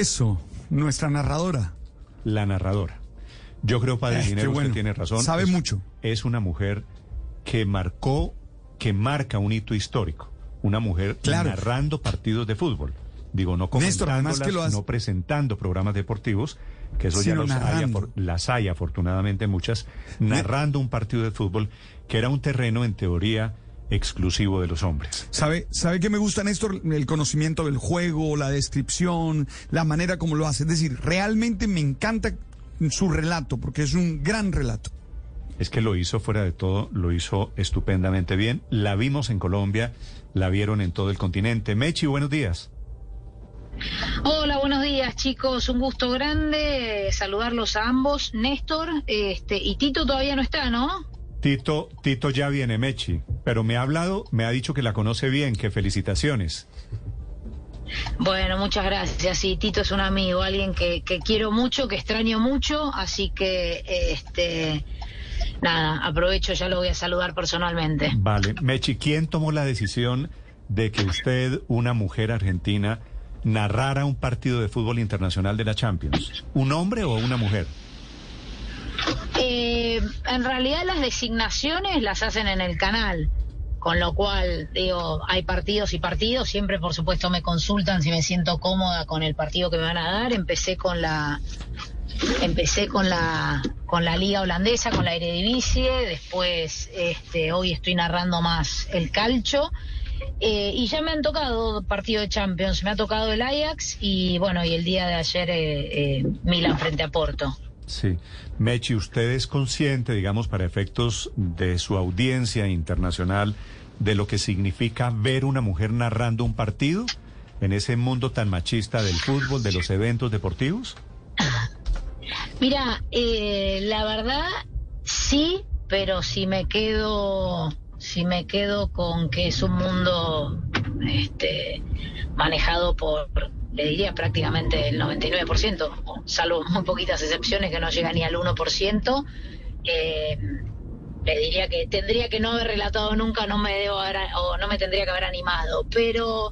Eso, nuestra narradora. La narradora. Yo creo, Padre Eh, usted bueno. tiene razón. Sabe Es- mucho. Es una mujer que marcó, que marca un hito histórico. Una mujer Claro. narrando partidos de fútbol. Digo, no Néstor, además que lo no presentando programas deportivos, que eso Sino ya los hay, las hay afortunadamente muchas, narrando un partido de fútbol que era un terreno en teoría exclusivo de los hombres. ¿Sabe, ¿Sabe qué me gusta, Néstor? El conocimiento del juego, la descripción, la manera como lo hace. Es decir, realmente me encanta su relato, porque es un gran relato. Es que lo hizo fuera de todo, lo hizo estupendamente bien. La vimos en Colombia, la vieron en todo el continente. Mechi, buenos días. Hola, buenos días chicos, un gusto grande saludarlos a ambos. Néstor, este, y Tito todavía no está, ¿no? Tito, Tito ya viene, Mechi, pero me ha hablado, me ha dicho que la conoce bien, que felicitaciones. Bueno, muchas gracias. Sí, Tito es un amigo, alguien que, que quiero mucho, que extraño mucho, así que, este, nada, aprovecho, ya lo voy a saludar personalmente. Vale, Mechi, ¿quién tomó la decisión de que usted, una mujer argentina, narrara un partido de fútbol internacional de la Champions? ¿Un hombre o una mujer? Eh, en realidad las designaciones las hacen en el canal, con lo cual, digo, hay partidos y partidos, siempre por supuesto me consultan si me siento cómoda con el partido que me van a dar, empecé con la empecé con la con la liga holandesa, con la Eredivisie, después este hoy estoy narrando más el calcho. eh, y ya me han tocado partidos de Champions, me ha tocado el Ajax y bueno, y el día de ayer eh, eh, Milan frente a Porto. Sí. Mechi, ¿usted es consciente, digamos, para efectos de su audiencia internacional, de lo que significa ver una mujer narrando un partido en ese mundo tan machista del fútbol, de los eventos deportivos? Mira, eh, la verdad sí, pero si me quedo, si me quedo con que es un mundo, este, manejado por, le diría prácticamente el 99%, o salvo muy poquitas excepciones que no llega ni al 1%, eh, le diría que tendría que no haber relatado nunca, no me debo haber, o no me tendría que haber animado, pero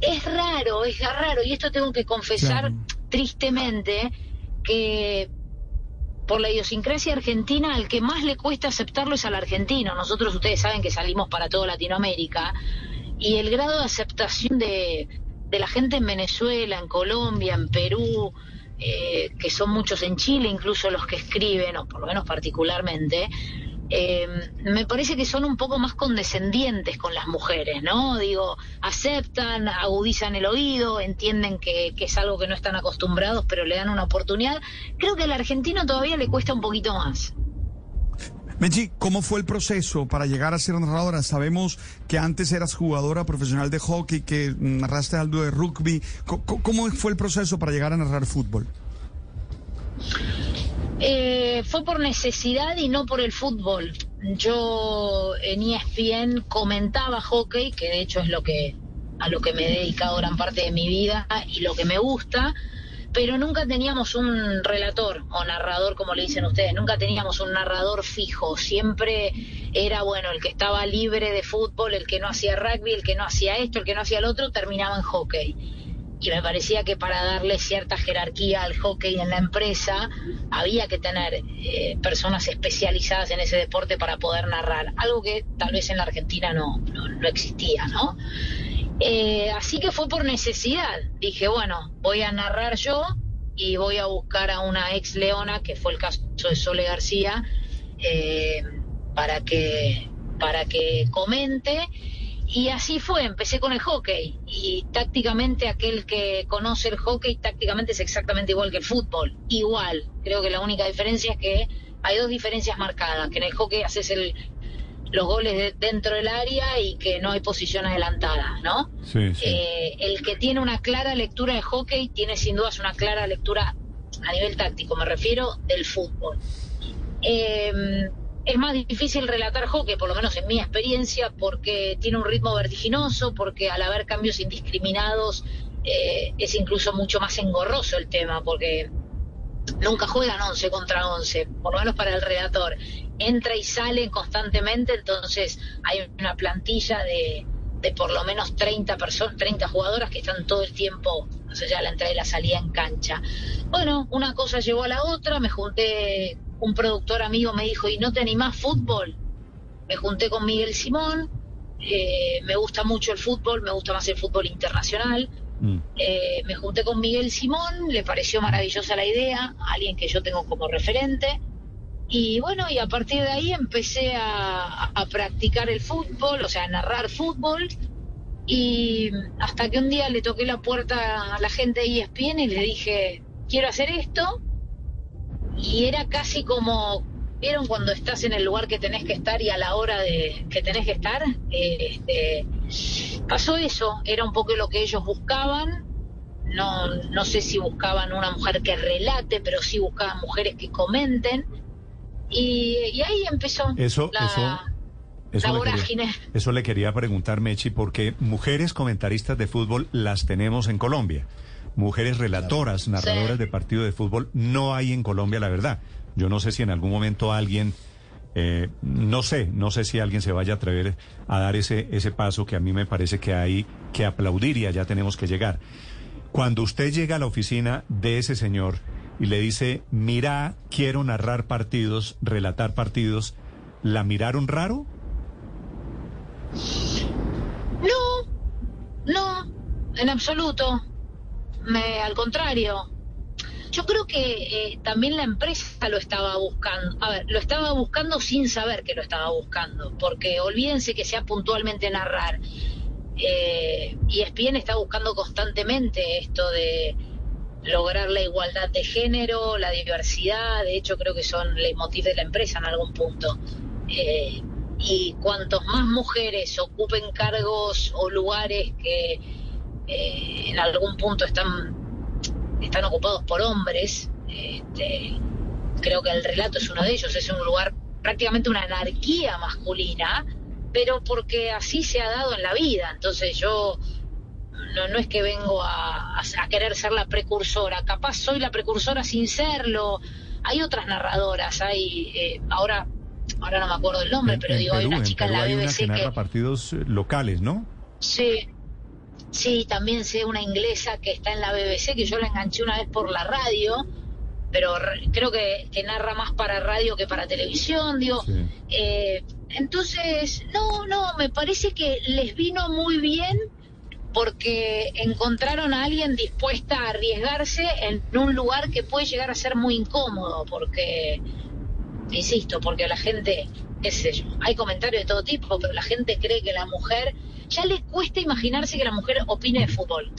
es raro, es raro, y esto tengo que confesar Claro. tristemente que por la idiosincrasia argentina, al que más le cuesta aceptarlo es al argentino. Nosotros, ustedes saben que salimos para toda Latinoamérica y el grado de aceptación de, de la gente en Venezuela, en Colombia, en Perú, eh, que son muchos en Chile, incluso los que escriben, o por lo menos particularmente, eh, me parece que son un poco más condescendientes con las mujeres, ¿no? Digo, aceptan, agudizan el oído, entienden que, que es algo que no están acostumbrados, pero le dan una oportunidad. Creo que al argentino todavía le cuesta un poquito más. Mechi, ¿cómo fue el proceso para llegar a ser narradora? Sabemos que antes eras jugadora profesional de hockey, que narraste algo de rugby. ¿Cómo fue el proceso para llegar a narrar fútbol? Eh, fue por necesidad y no por el fútbol. Yo en ESPN comentaba hockey, que de hecho es lo que a lo que me he dedicado gran parte de mi vida y lo que me gusta, pero nunca teníamos un relator o narrador, como le dicen ustedes, nunca teníamos un narrador fijo, siempre era, bueno, el que estaba libre de fútbol, el que no hacía rugby, el que no hacía esto, el que no hacía el otro, terminaba en hockey y me parecía que para darle cierta jerarquía al hockey en la empresa había que tener eh, personas especializadas en ese deporte para poder narrar, algo que tal vez en la Argentina no, no, no existía, ¿no? Eh, así que fue por necesidad. Dije, bueno, voy a narrar yo y voy a buscar a una ex leona, que fue el caso de Sole García, eh, para que para que comente y así fue, empecé con el hockey y tácticamente aquel que conoce el hockey tácticamente es exactamente igual que el fútbol, igual. Creo que la única diferencia es que hay dos diferencias marcadas, que en el hockey haces el, los goles de- dentro del área y que no hay posición adelantada, ¿no? Sí, sí. Eh, el que tiene una clara lectura de hockey tiene sin dudas una clara lectura a nivel táctico, me refiero del fútbol. Eh, es más difícil relatar hockey, por lo menos en mi experiencia, porque tiene un ritmo vertiginoso, porque al haber cambios indiscriminados eh, es incluso mucho más engorroso el tema, porque nunca juegan 11 contra 11, por lo menos para el relator. Entra y sale constantemente, entonces hay una plantilla de, de por lo menos 30 personas, 30 jugadoras que están todo el tiempo, no sé, ya la entrada y la salida en cancha. Bueno, una cosa llevó a la otra, me junté, un productor amigo me dijo, ¿y no te animás fútbol? Me junté con Miguel Simón, eh, me gusta mucho el fútbol, me gusta más el fútbol internacional. Mm. Eh, me junté con Miguel Simón, le pareció maravillosa la idea, alguien que yo tengo como referente. Y bueno, y a partir de ahí empecé a, practicar el fútbol, o sea, a narrar fútbol. Y hasta que un día le toqué la puerta a la gente de ESPN y le dije, quiero hacer esto. Y era casi como, ¿vieron cuando estás en el lugar que tenés que estar y a la hora de que tenés que estar? Eh, este, pasó eso, era un poco lo que ellos buscaban. No, no sé si buscaban una mujer que relate, pero sí buscaban mujeres que comenten. Y, y ahí empezó Eso, la, eso, eso, la le vorágine. quería, eso le quería preguntar, Mechi, porque mujeres comentaristas de fútbol las tenemos en Colombia. Mujeres relatoras, narradoras Sí. de partido de fútbol, no hay en Colombia, la verdad. Yo no sé si en algún momento alguien, eh, no sé, no sé si alguien se vaya a atrever a dar ese, ese paso que a mí me parece que hay que aplaudir y allá tenemos que llegar. Cuando usted llega a la oficina de ese señor y le dice, mira, quiero narrar partidos, relatar partidos, ¿la miraron raro? No, no, en absoluto. Me, al contrario. Yo creo que eh, también la empresa lo estaba buscando. A ver, lo estaba buscando sin saber que lo estaba buscando. Porque olvídense que sea puntualmente narrar. Eh, y ESPN está buscando constantemente esto de lograr la igualdad de género, la diversidad. De hecho, creo que son leitmotiv de la empresa en algún punto. Eh, y cuantos más mujeres ocupen cargos o lugares que eh, en algún punto están, están ocupados por hombres, este, creo que el relato es uno de ellos, es un lugar prácticamente una anarquía masculina, pero porque así se ha dado en la vida. Entonces yo no, no es que vengo a, querer ser la precursora, capaz soy la precursora sin serlo. Hay otras narradoras, hay eh, ahora ahora no me acuerdo el nombre, En- pero en digo, hay una chica en Perú la hay una BBC que que, narra partidos eh, locales, ¿no? sí, sí, también sé una inglesa que está en la BBC que yo la enganché una vez por la radio, pero re- creo que, que narra más para radio que para televisión, digo, Sí. eh, entonces, no, no, me parece que les vino muy bien porque encontraron a alguien dispuesta a arriesgarse en un lugar que puede llegar a ser muy incómodo, porque, insisto, porque la gente, qué sé yo, hay comentarios de todo tipo, pero la gente cree que la mujer, ya le cuesta imaginarse que la mujer opine de fútbol.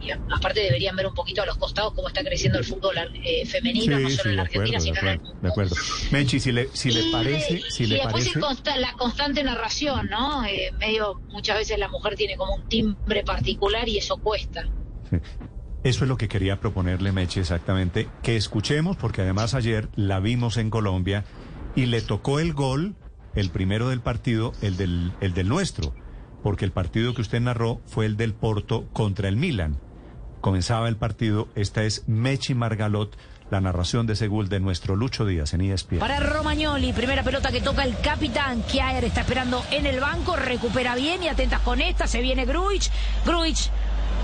Y aparte deberían ver un poquito a los costados cómo está creciendo el fútbol eh, femenino, no solo en la acuerdo, Argentina, de sino en el acuerdo, mundo. de acuerdo. Menchi, si le, si le Y- parece, si y le después parece, el consta- la constante narración, ¿no? Eh, medio, muchas veces la mujer tiene como un timbre particular y eso cuesta. Sí. Eso es lo que quería proponerle, Mechi, exactamente, que escuchemos, porque además ayer la vimos en Colombia y le tocó el gol, el primero del partido, el del, el del nuestro, porque el partido que usted narró fue el del Porto contra el Milan. Comenzaba el partido, esta es Mechi Margalot, la narración de ese gol de nuestro Lucho Díaz en ESPN. Para Romagnoli, primera pelota que toca el capitán. Kiaer está esperando en el banco, recupera bien y atentas con esta. Se viene Gruich. Gruich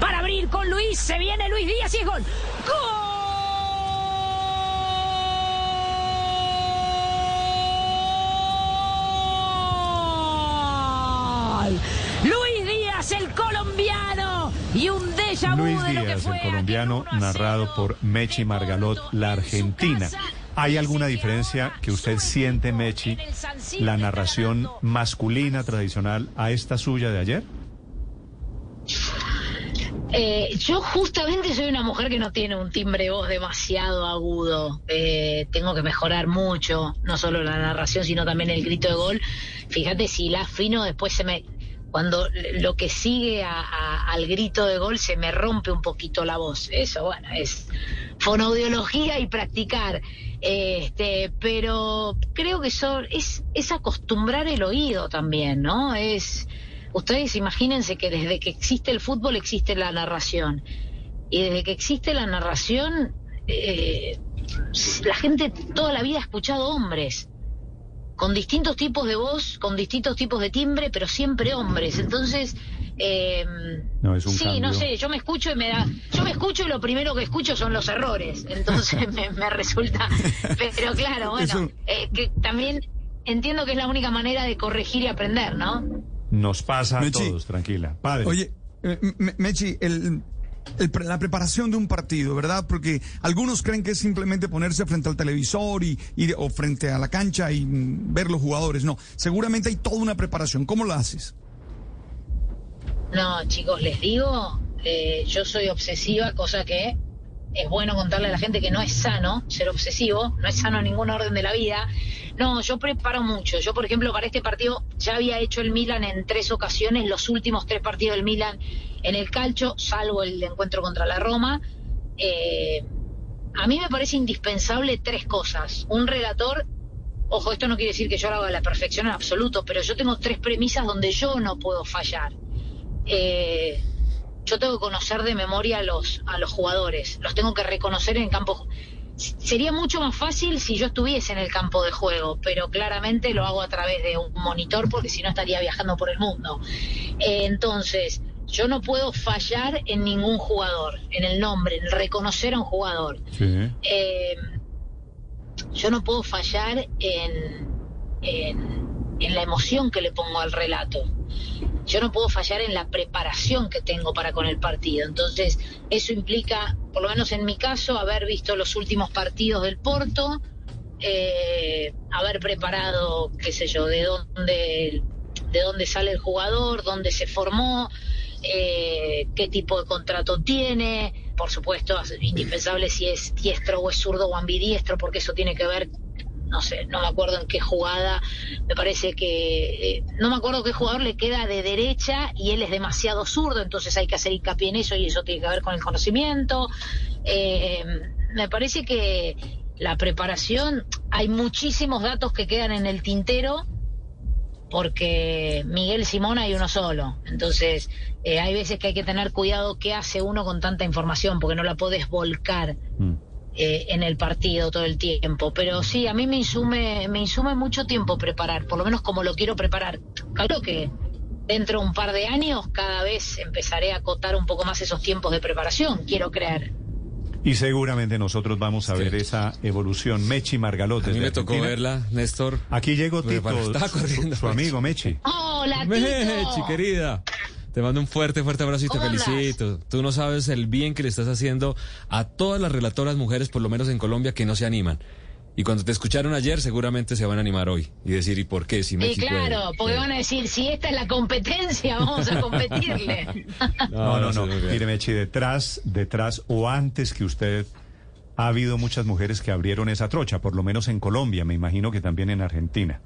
para abrir con Luis. Se viene Luis Díaz y es gol. ¡Gol! Luis Díaz, el colombiano, aquel 1 a 0 narrado por Mechi Margalot, la argentina. ¿Hay alguna diferencia que usted siente, Mechi, la narración masculina tradicional a esta suya de ayer? Eh, yo justamente soy una mujer que no tiene un timbre de voz demasiado agudo. Eh, tengo que mejorar mucho, no solo la narración, sino también el grito de gol. Fíjate si la afino, después se me... Cuando lo que sigue a- al grito de gol se me rompe un poquito la voz. Eso, bueno, es fonoaudiología y practicar. Este, pero creo que eso es, es acostumbrar el oído también, ¿no? Es Ustedes imagínense que desde que existe el fútbol existe la narración. Y desde que existe la narración, eh, la gente toda la vida ha escuchado hombres. Con distintos tipos de voz, con distintos tipos de timbre, pero siempre hombres. Entonces, eh, No, es un sí, cambio. no sé, yo me escucho y me da, yo me escucho y lo primero que escucho son los errores. Entonces me, me resulta, pero claro, bueno, eh, que también entiendo que es la única manera de corregir y aprender, ¿no? Nos pasa a todos, tranquila. Padre. Oye, eh, Me- Mechi, el, el la preparación de un partido, ¿verdad? Porque algunos creen que es simplemente ponerse frente al televisor y, y- o frente a la cancha y mm, ver los jugadores. No, seguramente hay toda una preparación. ¿Cómo la haces? No, chicos, les digo, eh, yo soy obsesiva, cosa que es bueno contarle a la gente que no es sano ser obsesivo, no es sano en ningún orden de la vida. No, yo preparo mucho. Yo, por ejemplo, para este partido ya había hecho el Milan en tres ocasiones, los últimos tres partidos del Milan en el calcho, salvo el encuentro contra la Roma. Eh, a mí me parece indispensable tres cosas. Un relator Ojo, esto no quiere decir que yo lo haga a la perfección en absoluto, pero yo tengo tres premisas donde yo no puedo fallar. Eh, yo tengo que conocer de memoria a los, a los jugadores, los tengo que reconocer en el campo. Sería mucho más fácil si yo estuviese en el campo de juego, pero claramente lo hago a través de un monitor porque si no estaría viajando por el mundo. Eh, entonces, yo no puedo fallar en ningún jugador, en el nombre, en reconocer a un jugador. Sí. Eh, yo no puedo fallar en, en, en la emoción que le pongo al relato. Yo no puedo fallar en la preparación que tengo para con el partido. Entonces, eso implica, por lo menos en mi caso, haber visto los últimos partidos del Porto, eh, haber preparado, qué sé yo, de dónde, de dónde sale el jugador, dónde se formó, eh, qué tipo de contrato tiene, por supuesto, es indispensable si es diestro o es zurdo o ambidiestro, porque eso tiene que ver, no sé, no me acuerdo en qué jugada, me parece que, eh, no me acuerdo qué jugador le queda de derecha y él es demasiado zurdo, entonces hay que hacer hincapié en eso y eso tiene que ver con el conocimiento. Eh, me parece que la preparación, hay muchísimos datos que quedan en el tintero porque Miguel Simón hay uno solo. Entonces, eh, hay veces que hay que tener cuidado qué hace uno con tanta información, porque no la podés volcar Mm. eh, en el partido todo el tiempo. Pero sí, a mí me insume, me insume mucho tiempo preparar, por lo menos como lo quiero preparar. Claro que dentro de un par de años cada vez empezaré a acotar un poco más esos tiempos de preparación, quiero creer. Y seguramente nosotros vamos a Sí. ver esa evolución. Mechi Margalot. A mí me tocó Argentina. verla, Néstor. Aquí llegó Tito, su- corriendo, su, amigo Mechi. ¡Hola, Tito! Mechi, querida. Te mando un fuerte, fuerte abrazo y te felicito. Tú no sabes el bien que le estás haciendo a todas las relatoras mujeres, por lo menos en Colombia, que no se animan. Y cuando te escucharon ayer, seguramente se van a animar hoy. Y decir, ¿y por qué? Si Sí, Mechi claro, porque van a decir, si esta es la competencia, vamos a competirle. No, no, no. bien. Mire, Mechi, detrás, detrás o antes que usted ha habido muchas mujeres que abrieron esa trocha, por lo menos en Colombia, me imagino que también en Argentina.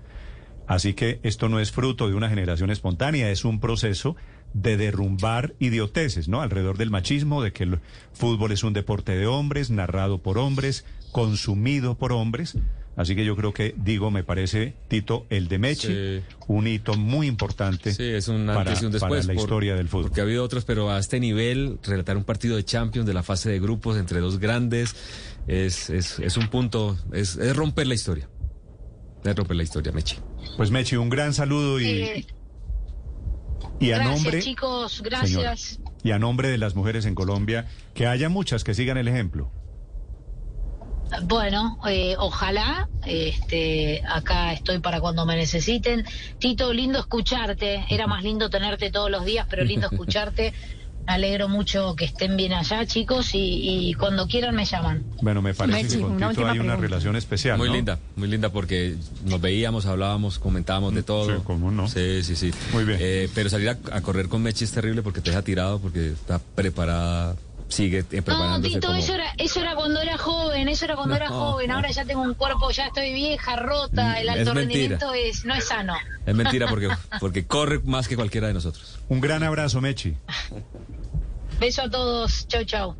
Así que esto no es fruto de una generación espontánea, es un proceso de derrumbar idioteces, ¿no? Alrededor del machismo, de que el fútbol es un deporte de hombres, narrado por hombres, consumido por hombres. Así que yo creo que, digo, me parece, Tito, el de Mechi, Sí. un hito muy importante Sí, es un para, antes y un después. para la por- historia del fútbol. Porque ha habido otros, pero a este nivel, relatar un partido de Champions de la fase de grupos entre dos grandes es, es, es un punto, es, es romper la historia. Es romper la historia, Mechi. Pues Mechi, un gran saludo y, y a gracias, nombre chicos, gracias. señora, y a nombre de las mujeres en Colombia, que haya muchas que sigan el ejemplo. Bueno, eh, ojalá, este, acá estoy para cuando me necesiten. Tito, lindo escucharte. Era más lindo tenerte todos los días, pero lindo escucharte. Alegro mucho que estén bien allá, chicos, y, y cuando quieran me llaman. Bueno, me parece Mechi, que con Tito hay una pregunta. relación especial. Muy ¿no? linda, muy linda porque nos veíamos, hablábamos, comentábamos de todo. sí, cómo no. Sí, sí, sí. Muy bien. Eh, pero salir a, a correr con Mechi es terrible porque te deja tirado, porque está preparada, sigue eh, No, preparándose Tito, como... eso era, eso era cuando era joven, eso era cuando era No. joven. Ahora ya tengo un cuerpo, ya estoy vieja, rota. El Es alto mentira. rendimiento es, no es sano. Es mentira porque, porque corre más que cualquiera de nosotros. Un gran abrazo, Mechi. Beso a todos. Chau, chau.